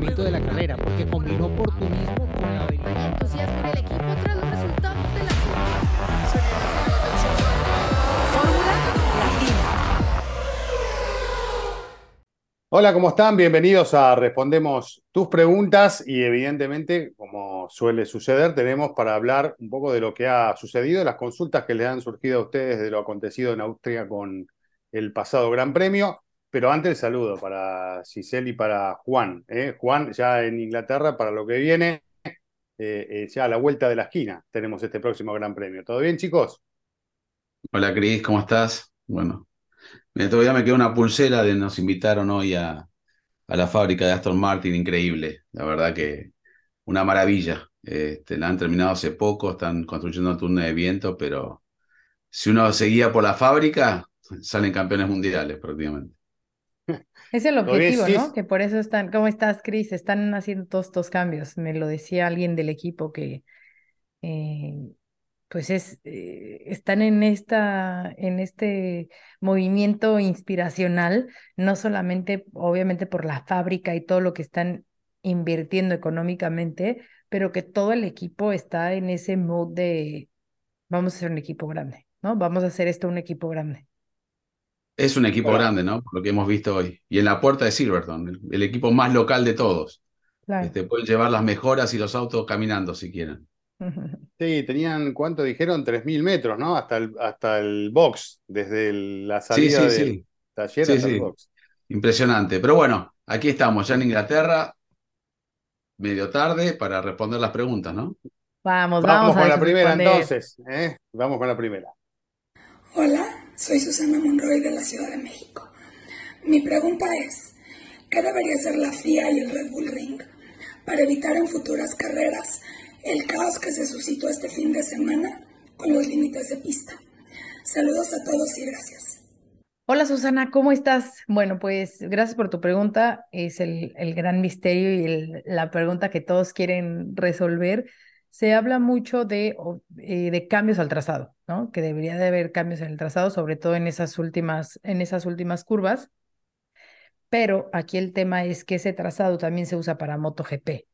funcionamiento de la carrera, porque combinó oportunismo con la habilidad. entusiasmo en el equipo tras los resultados de la Fórmula Latina. Hola, ¿cómo están? Bienvenidos a Respondemos tus preguntas y evidentemente, como suele suceder, tenemos para hablar un poco de lo que ha sucedido, las consultas que le han surgido a ustedes de lo acontecido en Austria con el pasado Gran Premio. Pero antes saludo para Giselle y para Juan. ¿eh? Juan, ya en Inglaterra, para lo que viene, eh, eh, ya a la vuelta de la esquina tenemos este próximo Gran Premio. ¿Todo bien, chicos? Hola Cris, ¿cómo estás? Bueno, mira, todavía me quedó una pulsera de nos invitaron hoy a, la fábrica de Aston Martin, increíble, la verdad que una maravilla. Este, la han terminado hace poco, están construyendo túnel de viento, pero si uno seguía por la fábrica, salen campeones mundiales prácticamente. Es el ¿Todo bien, objetivo? ¿no? Que por eso están, ¿cómo estás, Cris? Están haciendo todos estos cambios. Me lo decía alguien del equipo que eh, pues es, eh, están en esta, en este movimiento inspiracional, no solamente, obviamente, por la fábrica y todo lo que están invirtiendo económicamente, pero que todo el equipo está en ese mood de vamos a ser un equipo grande, ¿no? Vamos a hacer esto un equipo grande. Es un equipo Claro. grande, ¿no? Por lo que hemos visto hoy. Y en la puerta de Silverstone, el, el equipo más local de todos. Claro. Este, pueden llevar las mejoras y los autos caminando si quieren. Sí, tenían, ¿cuánto dijeron? 3.000 metros, ¿no? Hasta el, hasta el box, desde el- la Sí, salida sí, del sí. taller Sí, hasta el sí. box. Impresionante. Pero bueno, aquí estamos, ya en Inglaterra, medio tarde, para responder las preguntas, ¿no? Vamos, Vamos vamos a con la primera responder. entonces, ¿eh? Vamos con la primera. Hola, soy Susana Monroy de la Ciudad de México. Mi pregunta es, ¿qué debería hacer la FIA y el Red Bull Ring para evitar en futuras carreras el caos que se suscitó este fin de semana con los límites de pista? Saludos a todos y gracias. Hola Susana, ¿cómo estás? Bueno, pues gracias por tu pregunta. Es el, gran misterio y la pregunta que todos quieren resolver. Se habla mucho de, eh, de cambios al trazado, ¿no? Que debería de haber cambios en el trazado, sobre todo en esas últimas, en esas últimas curvas. Pero aquí el tema es que ese trazado también se usa para MotoGP.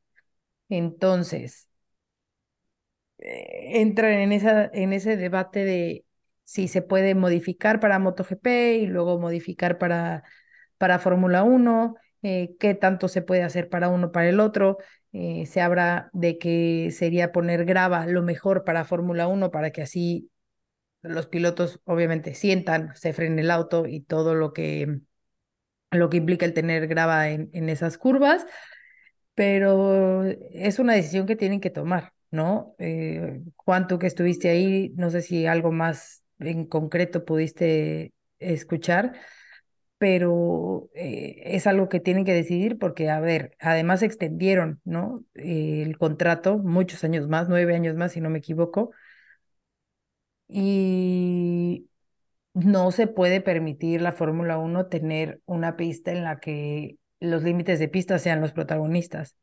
Entonces, eh, entra en en ese debate de si se puede modificar para MotoGP y luego modificar para, para Fórmula 1, eh, qué tanto se puede hacer para uno para el otro. Eh, se habla de que sería poner grava lo mejor para Fórmula 1 para que así los pilotos obviamente sientan, se frene el auto y todo lo que, lo que implica el tener grava en, en esas curvas pero es una decisión que tienen que tomar, ¿no? Eh, Juan, tú que estuviste ahí, no sé si algo más en concreto pudiste escuchar, pero eh, es algo que tienen que decidir porque, a ver, además extendieron, ¿no? El contrato muchos años más, nueve años más, si no me equivoco, y no se puede permitir la Fórmula 1 tener una pista en la que los límites de pista sean los protagonistas.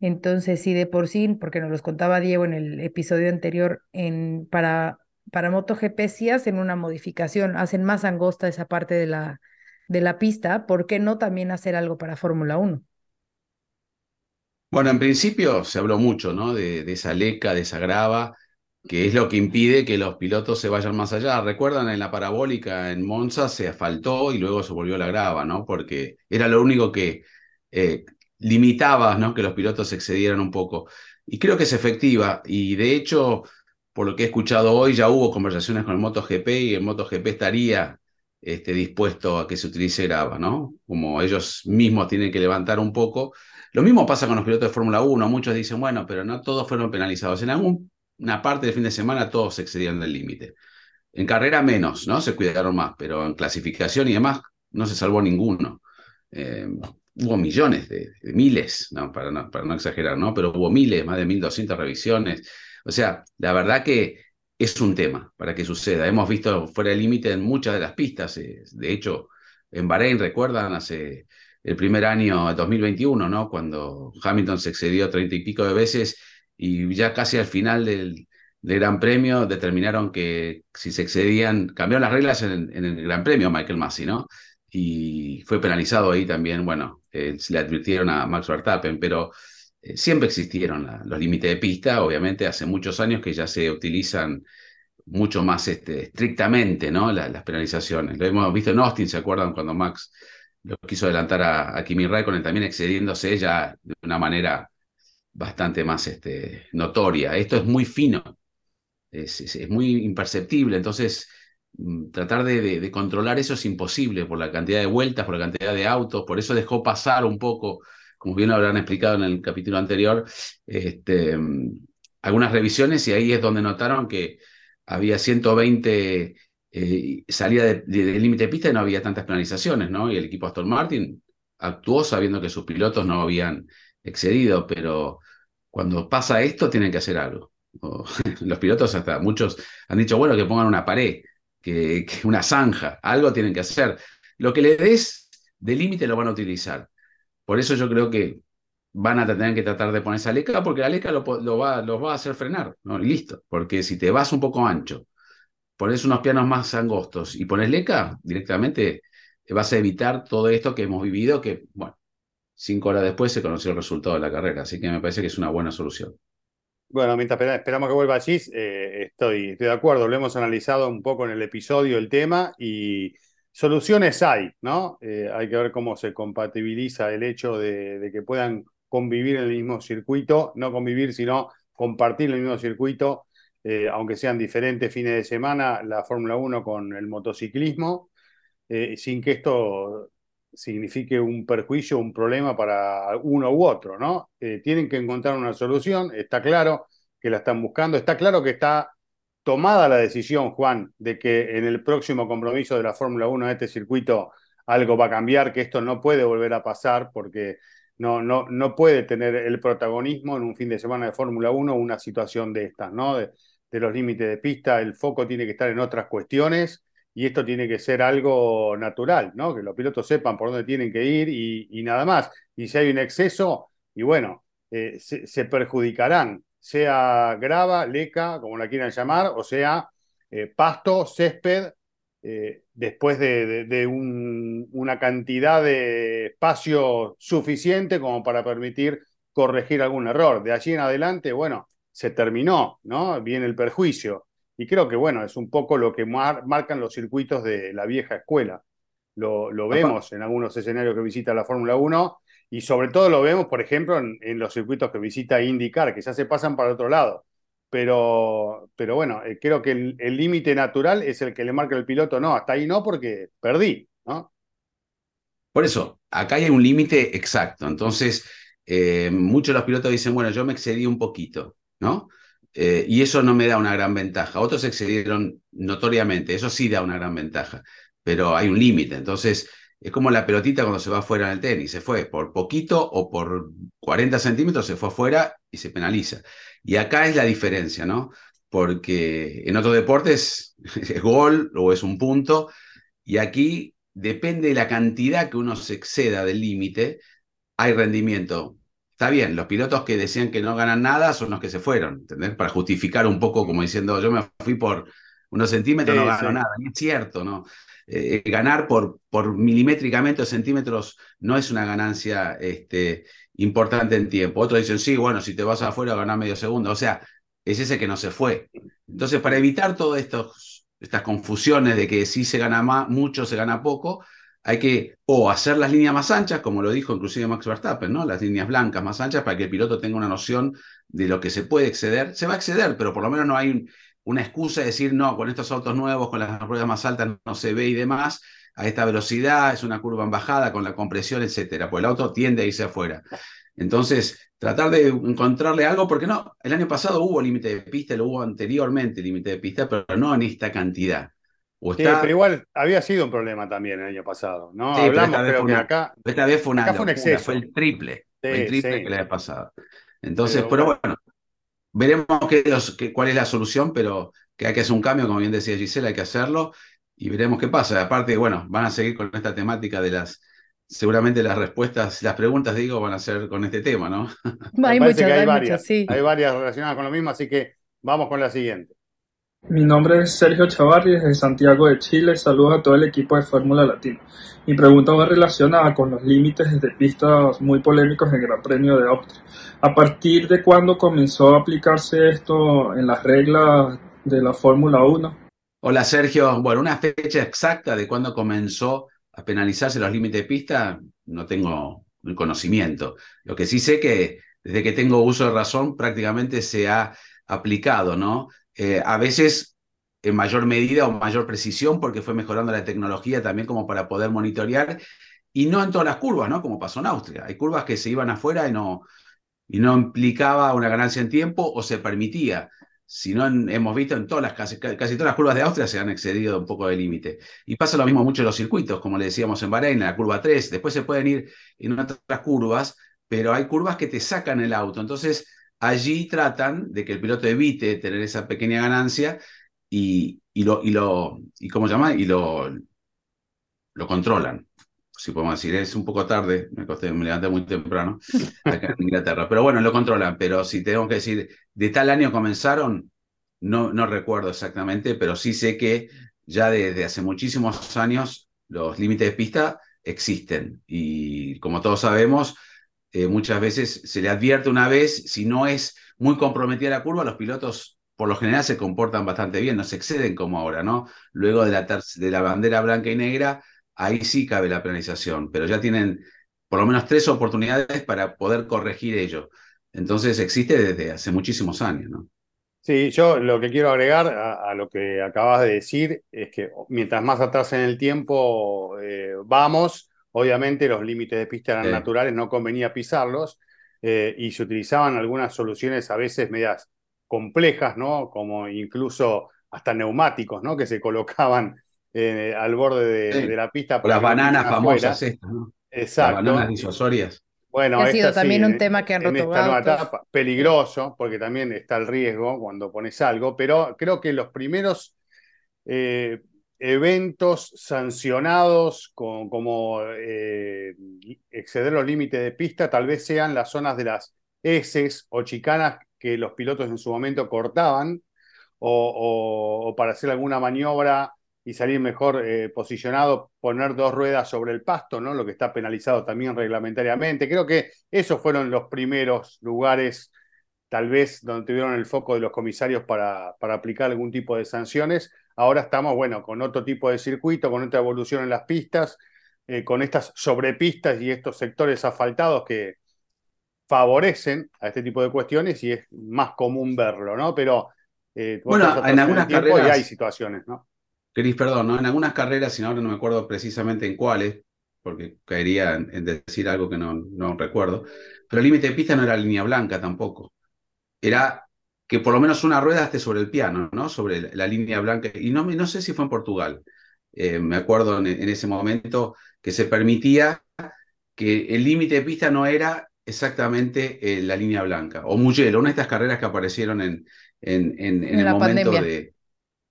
Entonces, sí, de por sí, porque nos los contaba Diego en el episodio anterior, en, para, para MotoGP sí hacen una modificación, hacen más angosta esa parte de la, de la pista, ¿por qué no también hacer algo para Fórmula 1? Bueno, en principio se habló mucho, ¿no? De, de esa leca, de esa grava, que es lo que impide que los pilotos se vayan más allá. Recuerdan en la parabólica en Monza se asfaltó y luego se volvió la grava, ¿no? Porque era lo único que eh, limitaba, ¿no? Que los pilotos excedieran un poco. Y creo que es efectiva. Y de hecho, por lo que he escuchado hoy, ya hubo conversaciones con el MotoGP y el MotoGP estaría este, dispuesto a que se utilice grava, ¿no? Como ellos mismos tienen que levantar un poco. Lo mismo pasa con los pilotos de Fórmula 1. Muchos dicen, bueno, pero no todos fueron penalizados. En alguna parte del fin de semana todos se excedieron del límite. En carrera menos, ¿no? Se cuidaron más, pero en clasificación y demás no se salvó ninguno. Eh, hubo millones, de, de miles, ¿no? Para, no, para no exagerar, ¿no? Pero hubo miles, más de 1.200 revisiones. O sea, la verdad que es un tema para que suceda. Hemos visto fuera del límite en muchas de las pistas. eh, De hecho, en Bahrein, recuerdan, hace el primer año 2021, ¿no? Cuando Hamilton se excedió treinta y pico de veces y ya casi al final del, Gran Premio determinaron que si se excedían, cambiaron las reglas en, el Gran Premio Michael Massey, ¿no? y fue penalizado ahí también, bueno, eh, le advirtieron a Max Verstappen, pero eh, siempre existieron los límites de pista, obviamente hace muchos años que ya se utilizan mucho más este, estrictamente ¿no? las penalizaciones. Lo hemos visto en Austin, ¿se acuerdan cuando Max lo quiso adelantar a, Kimi Raikkonen, también excediéndose ella de una manera bastante más este, notoria? Esto es muy fino, es, es, muy imperceptible, entonces mm, tratar de, controlar eso es imposible por la cantidad de vueltas, por la cantidad de autos, por eso dejó pasar un poco, como bien lo habrán explicado en el capítulo anterior, este, mm, algunas revisiones y ahí es donde notaron que había 120 eh, salida del de, límite de pista y no había tantas penalizaciones, ¿no? Y el equipo Aston Martin actuó sabiendo que sus pilotos no habían excedido, pero cuando pasa esto tienen que hacer algo. los pilotos hasta muchos han dicho, bueno, que pongan una pared, que, una zanja, algo tienen que hacer. Lo que le des de límite lo van a utilizar. Por eso yo creo que van a tener que tratar de poner esa leca porque la leca lo, va, los va a hacer frenar, ¿no? Y listo. Porque si te vas un poco ancho, pones unos pianos más angostos y pones leca, directamente vas a evitar todo esto que hemos vivido, que, bueno, cinco horas después se conoció el resultado de la carrera. Así que me parece que es una buena solución. Bueno, mientras esperamos que vuelva Gis, eh, estoy, estoy de acuerdo. Lo hemos analizado un poco en el episodio el tema y soluciones hay, ¿no? Eh, hay que ver cómo se compatibiliza el hecho de, que puedan convivir en el mismo circuito, no convivir, sino compartir el mismo circuito, eh, aunque sean diferentes fines de semana, la Fórmula 1 con el motociclismo, eh, sin que esto signifique un perjuicio, un problema para uno u otro, ¿no? Eh, tienen que encontrar una solución, está claro que la están buscando, está claro que está tomada la decisión, Juan, de que en el próximo compromiso de la Fórmula 1 de este circuito algo va a cambiar, que esto no puede volver a pasar porque no, no, no puede tener el protagonismo en un fin de semana de Fórmula 1 una situación de estas, ¿no? De, los límites de pista, el foco tiene que estar en otras cuestiones y esto tiene que ser algo natural, ¿no? Que los pilotos sepan por dónde tienen que ir y, nada más. Y si hay un exceso, y bueno, eh, se, perjudicarán, sea grava, leca, como la quieran llamar, o sea eh, pasto, césped eh, después de, una cantidad de espacio suficiente como para permitir corregir algún error. De allí en adelante, bueno, se terminó, ¿no? Viene el perjuicio. Y creo que, bueno, es un poco lo que marcan los circuitos de la vieja escuela. Lo, vemos en algunos escenarios que visita la Fórmula 1 y sobre todo lo vemos, por ejemplo, en, en los circuitos que visita IndyCar, que ya se pasan para otro lado pero, pero bueno, eh, creo que el límite natural es el que le marca el piloto, no, hasta ahí no, porque perdí, ¿no? Por eso, acá hay un límite exacto. Entonces, eh, muchos de los pilotos dicen, bueno, yo me excedí un poquito, ¿no? Eh, y eso no me da una gran ventaja. Otros excedieron notoriamente, eso sí da una gran ventaja, pero hay un límite. Entonces, es como la pelotita cuando se va afuera en el tenis, se fue por poquito o por 40 centímetros, se fue afuera y se penaliza. Y acá es la diferencia, ¿no? Porque en otros deportes es gol o es un punto, y aquí depende de la cantidad que uno se exceda del límite, hay rendimiento. Está bien, los pilotos que decían que no ganan nada son los que se fueron, ¿entendés? Para justificar un poco como diciendo, yo me fui por unos centímetros, no gano nada. Y es cierto, ¿no? Eh, ganar por, por milimétricamente o centímetros no es una ganancia este, importante en tiempo. Otros dicen, sí, bueno, si te vas afuera ganar medio segundo. O sea, es ese que no se fue. Entonces, para evitar todas estas confusiones de que si se gana más, mucho, se gana poco, hay que o hacer las líneas más anchas, como lo dijo inclusive Max Verstappen, ¿no? Las líneas blancas más anchas para que el piloto tenga una noción de lo que se puede exceder. Se va a exceder, pero por lo menos no hay una excusa de decir, no, con estos autos nuevos, con las ruedas más altas no se ve y demás a esta velocidad, es una curva en bajada con la compresión, etcétera, pues el auto tiende a irse afuera. Entonces, tratar de encontrarle algo, porque no, el año pasado hubo límite de pista, lo hubo anteriormente límite de pista, pero no en esta cantidad. Sí, pero igual había sido un problema también el año pasado, ¿no? Hablamos, creo que acá. Esta vez fue, una un exceso. fue el triple, el triple que le había pasado. Entonces, pero, bueno, veremos qué, cuál es la solución, pero que hay que hacer un cambio, como bien decía Gisela, hay que hacerlo y veremos qué pasa. Aparte, bueno, van a seguir con esta temática de las, seguramente las respuestas, las preguntas, digo, van a ser con este tema, ¿no? Hay muchas, hay, varias, sí. hay varias relacionadas con lo mismo, así que vamos con la siguiente. Mi nombre es Sergio Chavarri desde Santiago de Chile. Saludos a todo el equipo de Fórmula Latina. Mi pregunta va relacionada con los límites de pistas muy polémicos del Gran Premio de Austria. ¿A partir de cuándo comenzó a aplicarse esto en las reglas de la Fórmula 1? Hola Sergio. Bueno, una fecha exacta de cuándo comenzó a penalizarse los límites de pista no tengo el conocimiento. Lo que sí sé que desde que tengo uso de razón prácticamente se ha aplicado, ¿no? Eh, a veces en mayor medida o mayor precisión porque fue mejorando la tecnología también como para poder monitorear y no en todas las curvas, ¿no? Como pasó en Austria. Hay curvas que se iban afuera y no, y no implicaba una ganancia en tiempo o se permitía. Si no, hemos visto en todas las, casi, casi todas las curvas de Austria se han excedido un poco del límite. Y pasa lo mismo mucho en los circuitos, como le decíamos en Bahrein, en la curva 3. Después se pueden ir en otras curvas, pero hay curvas que te sacan el auto. Entonces, allí tratan de que el piloto evite tener esa pequeña ganancia y, y lo, y lo, y cómo llama, y lo, lo controlan. Si podemos decir, es un poco tarde, me, costé, me levanté muy temprano acá en Inglaterra, pero bueno, lo controlan. Pero si tengo que decir, de tal año comenzaron, no, no recuerdo exactamente, pero sí sé que ya desde hace muchísimos años los límites de pista existen. Y como todos sabemos, eh, muchas veces se le advierte una vez, si no es muy comprometida la curva, los pilotos por lo general se comportan bastante bien, no se exceden como ahora, ¿no? Luego de la, de la bandera blanca y negra, ahí sí cabe la penalización, pero ya tienen por lo menos tres oportunidades para poder corregir ello. Entonces existe desde hace muchísimos años, ¿no? Sí, yo lo que quiero agregar a, lo que acabas de decir es que mientras más atrás en el tiempo eh, vamos, Obviamente los límites de pista eran naturales, no convenía pisarlos eh, y se utilizaban algunas soluciones a veces medias complejas, ¿no? Como incluso hasta neumáticos, ¿no? Que se colocaban eh, al borde de, la pista. las bananas famosas estas, ¿no? Exacto. Las bananas disuasorias. Bueno, ha sido también un tema que han roto en esta nueva etapa, peligroso, porque también está el riesgo cuando pones algo, pero creo que los primeros eh, eventos sancionados con, como eh, exceder los límites de pista, tal vez sean las zonas de las S o chicanas que los pilotos en su momento cortaban, o, para hacer alguna maniobra y salir mejor eh, posicionado, poner dos ruedas sobre el pasto, ¿no? Lo que está penalizado también reglamentariamente. Creo que esos fueron los primeros lugares, tal vez, donde tuvieron el foco de los comisarios para, para aplicar algún tipo de sanciones Ahora estamos, bueno, con otro tipo de circuito, con otra evolución en las pistas, eh, con estas sobrepistas y estos sectores asfaltados que favorecen a este tipo de cuestiones y es más común verlo, ¿no? Pero eh, bueno, en algunas carreras hay situaciones, ¿no? Cris, perdón, ¿no? En algunas carreras, si ahora no me acuerdo precisamente en cuáles, porque caería en, decir algo que no, no recuerdo, pero el límite de pista no era línea blanca tampoco. Era que por lo menos una rueda esté sobre el piano, ¿no? Sobre la, línea blanca. Y no, no sé si fue en Portugal. Eh, me acuerdo en, ese momento que se permitía que el límite de pista no era exactamente eh, la línea blanca. O Mugello, una de estas carreras que aparecieron en, en, en, el momento de,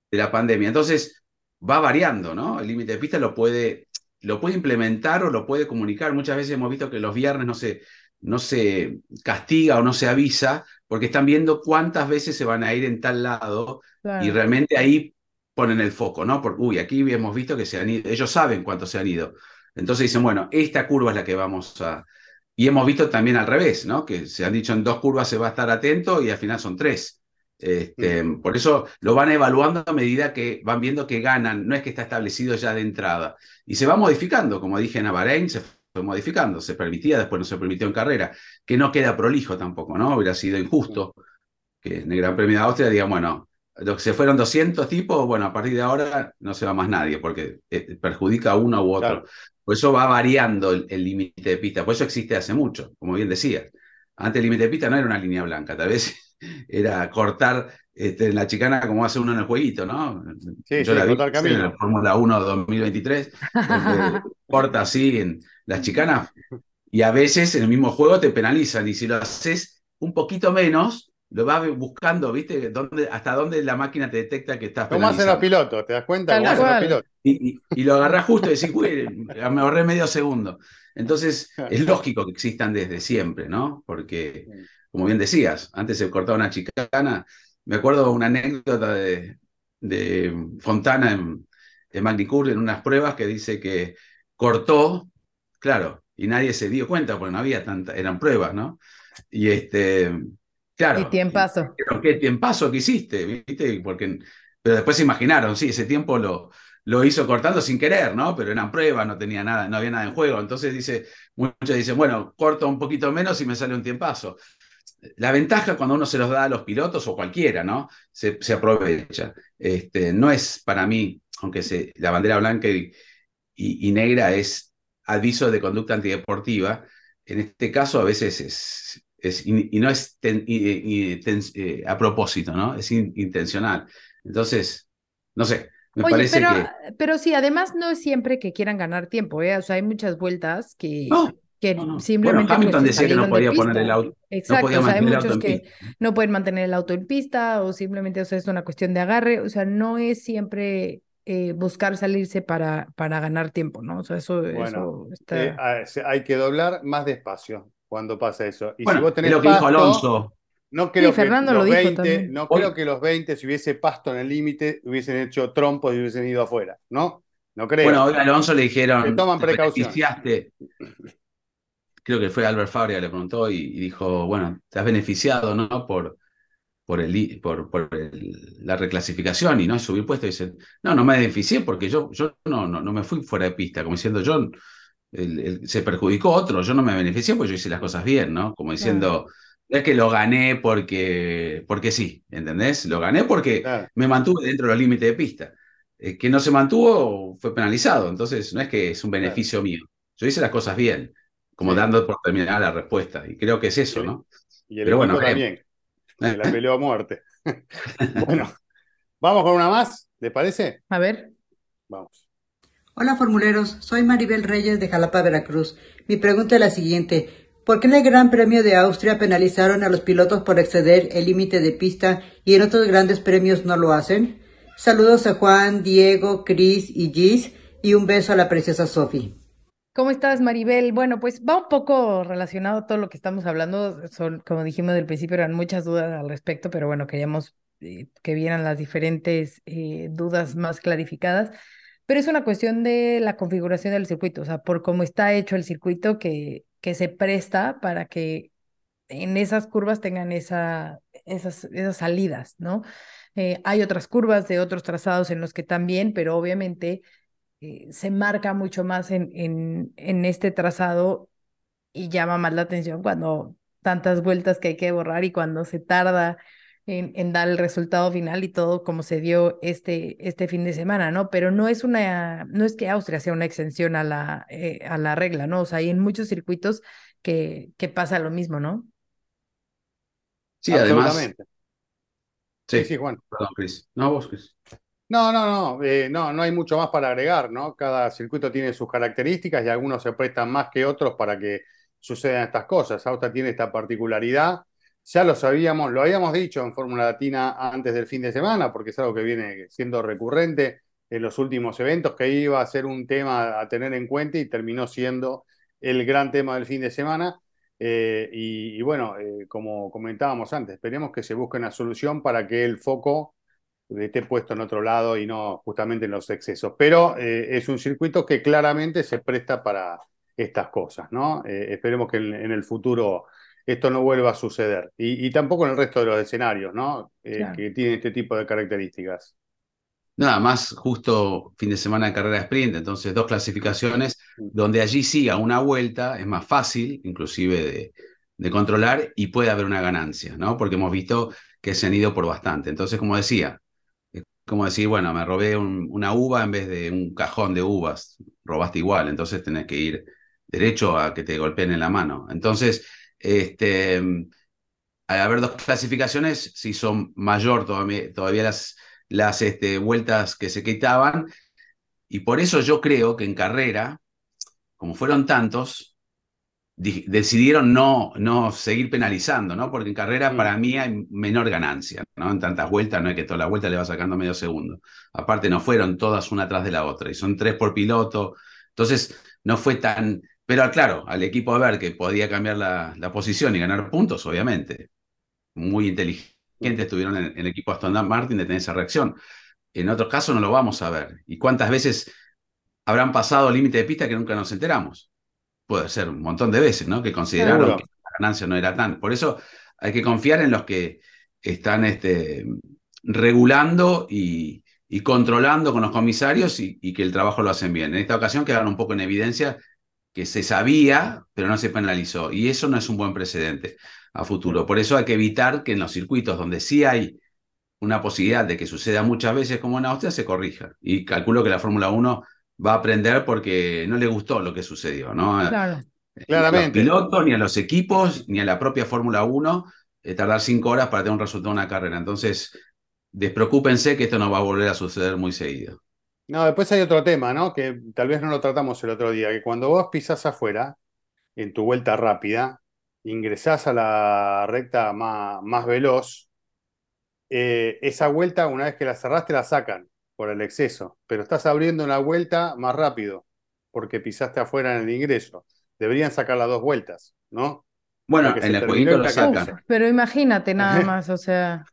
de, la pandemia. Entonces, va variando, ¿no? El límite de pista lo puede, lo puede implementar o lo puede comunicar. Muchas veces hemos visto que los viernes no se, no se castiga o no se avisa porque están viendo cuántas veces se van a ir en tal lado y realmente ahí ponen el foco, ¿no? Porque, uy, aquí hemos visto que se han ido, ellos saben cuántos se han ido. Entonces dicen, bueno, esta curva es la que vamos a... Y hemos visto también al revés, ¿no? Que se han dicho en dos curvas se va a estar atento y al final son tres. Este, mm. Por eso lo van evaluando a medida que van viendo que ganan, no es que está establecido ya de entrada. Y se va modificando, como dije en Bahrein, se modificando, se permitía, después no se permitió en carrera, que no queda prolijo tampoco, ¿no? Hubiera sido injusto que en el Gran Premio de Austria digan, bueno, que se fueron 200 tipos, bueno, a partir de ahora no se va más nadie, porque eh, perjudica a uno u otro. Por eso va variando el límite de pista, por eso existe hace mucho, como bien decías. Antes el límite de pista no era una línea blanca, tal vez era cortar este, en la chicana como hace uno en el jueguito, ¿no? Sí, Yo la vi en la Fórmula 1 2023, corta así en las chicanas y a veces en el mismo juego te penalizan y si lo haces un poquito menos, lo vas buscando, ¿viste? ¿Dónde, hasta dónde la máquina te detecta que estás penalizando. hacen los pilotos? ¿Te das cuenta? Y, y, lo agarras justo y decís, me ahorré medio segundo. Entonces, es lógico que existan desde siempre, ¿no? Porque, como bien decías, antes se cortaba una chicana. Me acuerdo una anécdota de, de Fontana en, en Magnicur en unas pruebas que dice que cortó, claro, y nadie se dio cuenta porque no había tanta, eran pruebas, ¿no? Y este, claro. Y tiempazo. ¿Qué tiempazo que hiciste? ¿Viste? Porque, pero después se imaginaron, sí, ese tiempo lo, lo hizo cortando sin querer, ¿no? Pero eran pruebas, no tenía nada, no había nada en juego. Entonces dice, muchos dicen, bueno, corto un poquito menos y me sale un tiempazo. La ventaja cuando uno se los da a los pilotos o cualquiera, ¿no? Se, se aprovecha. Este, no es para mí, aunque se, la bandera blanca y, y, negra es aviso de conducta antideportiva, en este caso a veces es, es y, no es eh, a propósito, ¿no? Es intencional. Entonces, no sé, me Oye, parece pero, que... pero sí, además no es siempre que quieran ganar tiempo, ¿eh? O sea, hay muchas vueltas que, No, que no, no. simplemente Bueno, Hamilton pues, se decía que no podía poner el auto, Exacto, o sea, hay muchos que no pueden mantener el auto en pista o simplemente, o sea, es una cuestión de agarre, o sea, no es siempre eh, buscar salirse para, para ganar tiempo, ¿no? O sea, eso, Bueno, eso eh, está... se- hay que doblar más despacio cuando pasa eso. Y si Bueno, vos tenés lo que dijo Alonso. no creo que Fernando lo los dijo 20, también. no creo que los 20, si hubiese pasto en el límite, hubiesen hecho trompos y hubiesen ido afuera, ¿no? No creo. Bueno, a Alonso le dijeron, toman te precauciones. beneficiaste. Creo que fue Albert Fabria le preguntó y, y dijo, bueno, te has beneficiado, ¿no? Por, por, el, por, por el- la reclasificación y no subir puesto. Y dice, no, no me beneficié porque yo, yo no, no, no me fui fuera de pista, como diciendo, yo el- se perjudicó otro, yo no me beneficié porque yo hice las cosas bien, ¿no? Como diciendo, no es que lo gané porque, porque sí, ¿entendés? Lo gané porque Claro. me mantuve dentro de los límites de pista. El que no se mantuvo fue penalizado, entonces no es que es un beneficio mío. Yo hice las cosas bien, como Sí. dando por terminada la respuesta, y creo que es eso, ¿no? Y el Pero bueno, eh. La peleó a muerte. Bueno, vamos con una más, ¿les parece? A ver, Vamos. Hola formuleros, soy Maribel Reyes de Jalapa, Veracruz. Mi pregunta es la siguiente. ¿Por qué en el Gran Premio de Austria penalizaron a los pilotos por exceder el límite de pista y en otros grandes premios no lo hacen? Saludos a Juan, Diego, Cris y Gis y un beso a la preciosa Sofi. ¿Cómo estás, Maribel? Bueno, pues va un poco relacionado a todo lo que estamos hablando. Son, como dijimos del principio, eran muchas dudas al respecto, pero bueno, queríamos eh, que vieran las diferentes eh, dudas más clarificadas. Pero es una cuestión de la configuración del circuito, o sea, por cómo está hecho el circuito que, que se presta para que en esas curvas tengan esa, esas, esas salidas, ¿no? Eh, hay otras curvas de otros trazados en los que también, pero obviamente eh, se marca mucho más en, en, en este trazado y llama más la atención cuando tantas vueltas que hay que borrar y cuando se tarda en, en dar el resultado final y todo como se dio este, este fin de semana, ¿no? Pero no es una, no es que Austria sea una exención a la, eh, a la regla, ¿no? O sea, hay en muchos circuitos que, que pasa lo mismo, ¿no? Sí, además. Sí, sí, Juan. perdón, Chris. No, vos, Chris. No, no, no, eh, no, no hay mucho más para agregar, ¿no? Cada circuito tiene sus características y algunos se prestan más que otros para que sucedan estas cosas. Austria tiene esta particularidad. Ya lo sabíamos, lo habíamos dicho en Fórmula Latina antes del fin de semana, porque es algo que viene siendo recurrente en los últimos eventos, que iba a ser un tema a tener en cuenta y terminó siendo el gran tema del fin de semana. Eh, y, y bueno, eh, como comentábamos antes, esperemos que se busque una solución para que el foco esté puesto en otro lado y no justamente en los excesos. Pero eh, es un circuito que claramente se presta para estas cosas, ¿no? Eh, esperemos que en, en, el futuro esto no vuelva a suceder. Y, y tampoco en el resto de los escenarios, ¿no? Eh, Claro. que tienen este tipo de características. Nada más, justo fin de semana de carrera sprint, entonces dos clasificaciones, donde allí sí, a una vuelta, es más fácil, inclusive de, de controlar, y puede haber una ganancia, ¿no? Porque hemos visto que se han ido por bastante. Entonces, como decía, como decir, bueno, me robé un- una uva en vez de un cajón de uvas, robaste igual, entonces tenés que ir derecho a que te golpeen en la mano. Entonces, este, al haber dos clasificaciones, sí son mayor todavía, todavía las, las este, vueltas que se quitaban, y por eso yo creo que en carrera, como fueron tantos, decidieron no, no seguir penalizando, ¿no? Porque en carrera para mí hay menor ganancia, ¿no? En tantas vueltas, no es que toda la vuelta le va sacando medio segundo. Aparte, no fueron todas una tras de la otra, y son tres por piloto, entonces no fue tan... Pero claro, al equipo a ver que podía cambiar la, la posición y ganar puntos, obviamente. Muy inteligentes estuvieron en, en el equipo Aston Martin de tener esa reacción. en otros casos no lo vamos a ver. ¿Y cuántas veces habrán pasado límite de pista que nunca nos enteramos? Puede ser un montón de veces, ¿no? Que consideraron Seguro. que la ganancia no era tan. Por eso hay que confiar en los que están este, regulando y, y controlando con los comisarios y, y que el trabajo lo hacen bien. En esta ocasión quedaron un poco en evidencia que se sabía, pero no se penalizó. Y eso no es un buen precedente a futuro. Por eso hay que evitar que en los circuitos donde sí hay una posibilidad de que suceda muchas veces como en Austria, se corrija. Y calculo que la Fórmula 1 va a aprender porque no le gustó lo que sucedió, ¿no? Claro. Claramente. Los pilotos, ni a los equipos, ni a la propia Fórmula 1, eh, tardar cinco horas para tener un resultado de una carrera. Entonces, despreocúpense que esto no va a volver a suceder muy seguido. No, después hay otro tema, ¿no? Que tal vez no lo tratamos el otro día, que cuando vos pisás afuera, en tu vuelta rápida, ingresás a la recta más, más veloz, eh, esa vuelta, una vez que la cerraste, la sacan por el exceso, pero estás abriendo una vuelta más rápido, porque pisaste afuera en el ingreso. Deberían sacar las dos vueltas, ¿no? Bueno, en el jueguito lo la sacan. Pero imagínate nada más, o sea,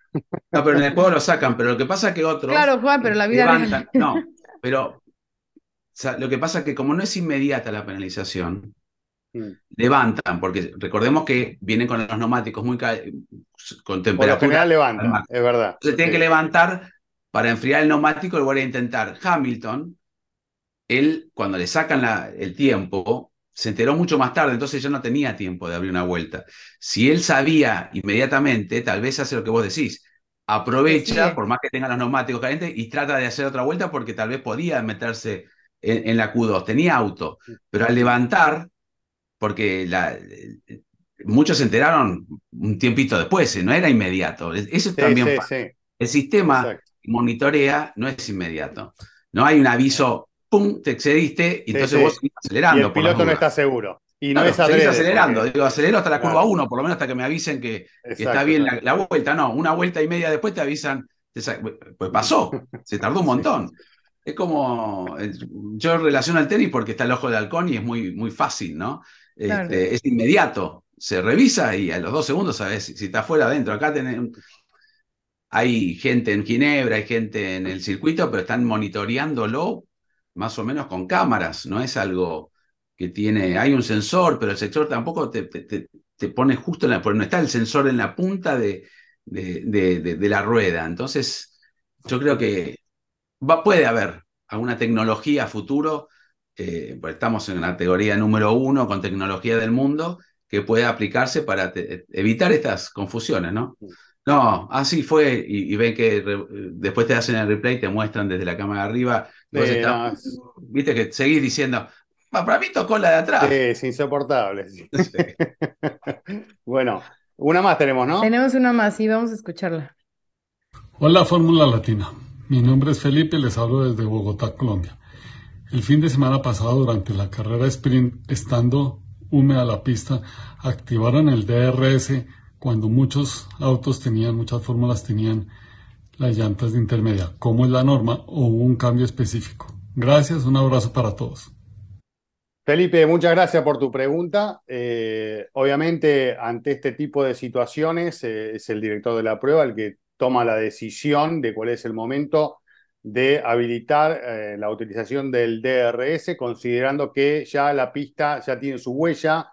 No, pero en el juego lo sacan, pero lo que pasa es que otros claro, Juan, pero la vida levantan. real. No, pero o sea, lo que pasa es que como no es inmediata la penalización, Mm. levantan, porque recordemos que vienen con los neumáticos muy con Por lo temperatura. general al levantan, es verdad. Entonces tienen Sí. que levantar para enfriar el neumático y volver a intentar. Hamilton, él cuando le sacan la- el tiempo, se enteró mucho más tarde, entonces ya no tenía tiempo de abrir una vuelta. Si él sabía inmediatamente, tal vez hace lo que vos decís. Aprovecha, por más que tenga los neumáticos calientes, y trata de hacer otra vuelta porque tal vez podía meterse en, en la Q2. Tenía auto, pero al levantar, porque la- muchos se enteraron un tiempito después, no era inmediato. Eso Sí, también sí, pasa. sí, El sistema monitorea no es inmediato. No hay un aviso, ¡pum! te excediste y Sí, entonces sí. vos seguís Y acelerando. el piloto no está seguro. Y no Claro, es adrede. acelerando. porque- Digo, acelero hasta la Claro. curva 1, por lo menos hasta que me avisen que, que está bien la, vuelta. No, una vuelta y media después te avisan. te Pues pasó, se tardó un Sí. montón. Es como, eh, yo relaciono al tenis porque está el ojo del halcón y es muy, muy fácil, ¿no? Claro. Este, es inmediato, se revisa y a los dos segundos sabes si, si está fuera adentro. Acá tenés, un- hay gente en Ginebra, hay gente en el circuito, pero están monitoreándolo más o menos con cámaras, no es algo que tiene, hay un sensor, pero el sensor tampoco te, pone justo en la, no está el sensor en la punta de, la rueda. Entonces, yo creo que puede haber alguna tecnología a futuro, eh, pues estamos en la categoría número uno con tecnología del mundo, que pueda aplicarse para evitar estas confusiones, ¿no? No, así fue, y, y ven que re- después te hacen el replay, te muestran desde la cámara de arriba, y es- viste que seguís diciendo, "Pa, para mí tocó la de atrás. sí, es insoportable. sí. Bueno, una más tenemos, ¿no? Tenemos una más y vamos a escucharla. Hola Fórmula Latina, mi nombre es Felipe y les hablo desde Bogotá, Colombia. El fin de semana pasado, durante la carrera sprint, estando húmeda la pista, activaron el DRS cuando muchos autos tenían, muchas fórmulas tenían las llantas de intermedia. ¿Cómo es la norma o hubo un cambio específico? Gracias, un abrazo para todos. Felipe, muchas gracias por tu pregunta. Eh, obviamente, ante este tipo de situaciones, eh, es el director de la prueba el que toma la decisión de cuál es el momento de habilitar eh, la utilización del DRS, considerando que ya la pista ya tiene su huella,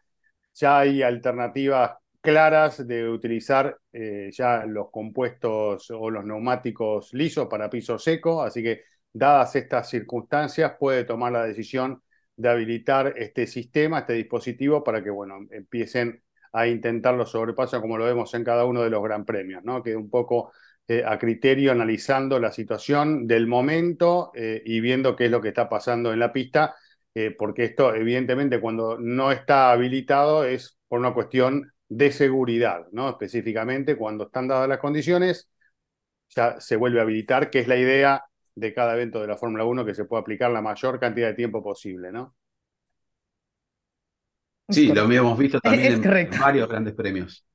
ya hay alternativas claras de utilizar eh, ya los compuestos o los neumáticos lisos para piso seco, así que dadas estas circunstancias puede tomar la decisión de habilitar este sistema, este dispositivo, para que, bueno, empiecen a intentar los sobrepasos como lo vemos en cada uno de los gran premios, ¿no? Que un poco eh, a criterio analizando la situación del momento eh, y viendo qué es lo que está pasando en la pista, porque esto, evidentemente, cuando no está habilitado es por una cuestión de seguridad, ¿no? Específicamente, cuando están dadas las condiciones, ya se vuelve a habilitar, que es la idea de cada evento de la Fórmula 1 que se pueda aplicar la mayor cantidad de tiempo posible, ¿no? Sí, lo habíamos visto también Es en correcto. varios grandes premios.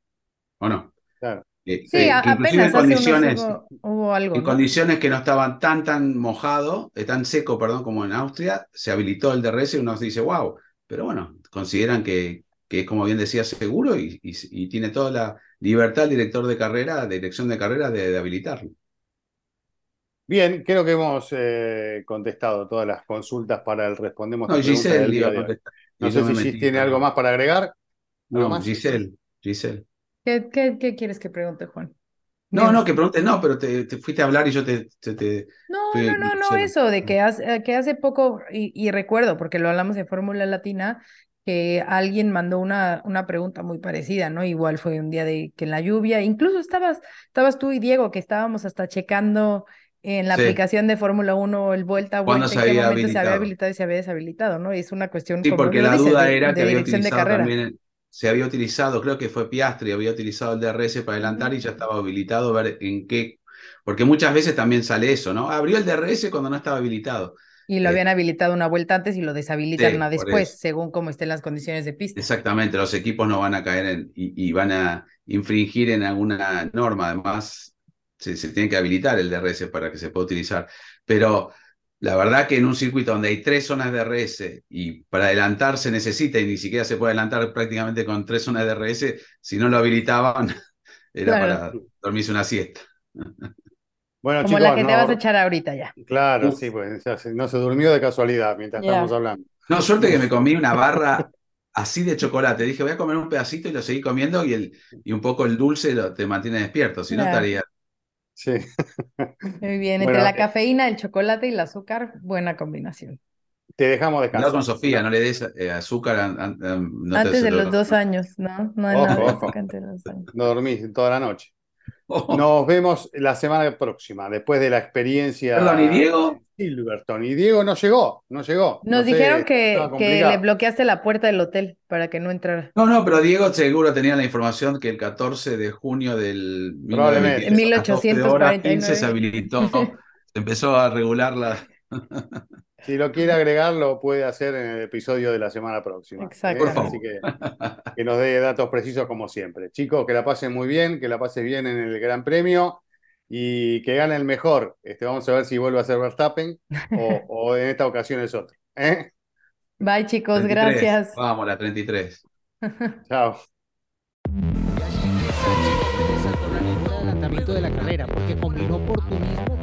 ¿O no? Claro. Eh, Sí, inclusive apenas en condiciones, hubo, hubo algo, en ¿no? condiciones que no estaban tan tan mojado, eh, tan seco, perdón, como en Austria, se habilitó el DRS y uno dice, wow, pero bueno, consideran que, que es como bien decía seguro y, y- y tiene toda la libertad el director de carrera, de dirección de carrera de, de habilitarlo. Bien, creo que hemos eh, contestado todas las consultas para el Respondemos No, Giselle día a de hoy. contestar. No sé me si Gis metí tiene algo más para agregar. ¿Algo No, más? Giselle, Giselle. ¿Qué, qué, qué quieres que pregunte, Juan? No, no, que pregunte, no, pero te, te fuiste a hablar y yo te, te, te- No, fui- no, no, no, eso de que hace, que hace poco, y, y recuerdo, porque lo hablamos en Fórmula Latina, que alguien mandó una, una pregunta muy parecida, ¿no? Igual fue un día de que en la lluvia, incluso estabas, estabas tú y Diego, que estábamos hasta checando en la Sí. aplicación de Fórmula 1 el vuelta a ¿Cuándo vuelta, se en qué había momento se había habilitado? y se había deshabilitado, ¿no? Y es una cuestión, Sí, como porque la dices, duda de, era de que había dirección de utilizado carrera. también, se había utilizado, creo que fue Piastri, había utilizado el DRS para adelantar y ya estaba habilitado, ver en qué, porque muchas veces también sale eso, ¿no? Abrió el DRS cuando no estaba habilitado. Y lo Eh, habían habilitado una vuelta antes y lo deshabilitan Sí, una después, según cómo estén las condiciones de pista. Exactamente, los equipos no van a caer en, y, y van a infringir en alguna norma. Además, se, se tiene que habilitar el DRS para que se pueda utilizar. Pero la verdad que en un circuito donde hay tres zonas de DRS y para adelantar se necesita y ni siquiera se puede adelantar prácticamente con tres zonas de DRS, si no lo habilitaban, era Claro. para dormirse una siesta. Bueno, Como chicos, la que te no- vas a echar ahorita ya. Claro, sí, pues ya no se durmió de casualidad mientras Ya. estábamos hablando. No, suerte que me comí una barra así de chocolate. Dije, voy a comer un pedacito y lo seguí comiendo y, el, y un poco el dulce lo, te mantiene despierto, si no estaría... Sí. Muy bien, Bueno, entre la eh, cafeína, el chocolate y el azúcar, buena combinación. Te dejamos descansar. con Sofía, no le des eh, azúcar. an- an- an- no te Antes de los dos años, ¿no? No hay Ojo, nada de ojo. azúcar antes de los dos años. No dormís toda la noche. Nos vemos la semana próxima, después de la experiencia. Perdón, ¿y Diego? Silverton. Y Diego no llegó, no llegó. Nos No sé, dijeron que, le bloqueaste la puerta del hotel para que no entrara. No, no, pero Diego seguro tenía la información que el 14 de junio del Probablemente. 1923, a las 12 horas 1849. 15 se habilitó, se empezó a regular la... Si lo quiere agregar, lo puede hacer en el episodio de la semana próxima. ¿eh? Exacto. Por favor. Así que, que nos dé datos precisos como siempre. Chicos, que la pasen muy bien, que la pasen bien en el Gran Premio y que gane el mejor. Este, vamos a ver si vuelve a ser Verstappen o, o en esta ocasión es otro. ¿eh? Bye, chicos, 33. gracias. Vamos, la 33. Chao. Resaltó la línea de adelantamiento de la carrera porque combinó oportunismo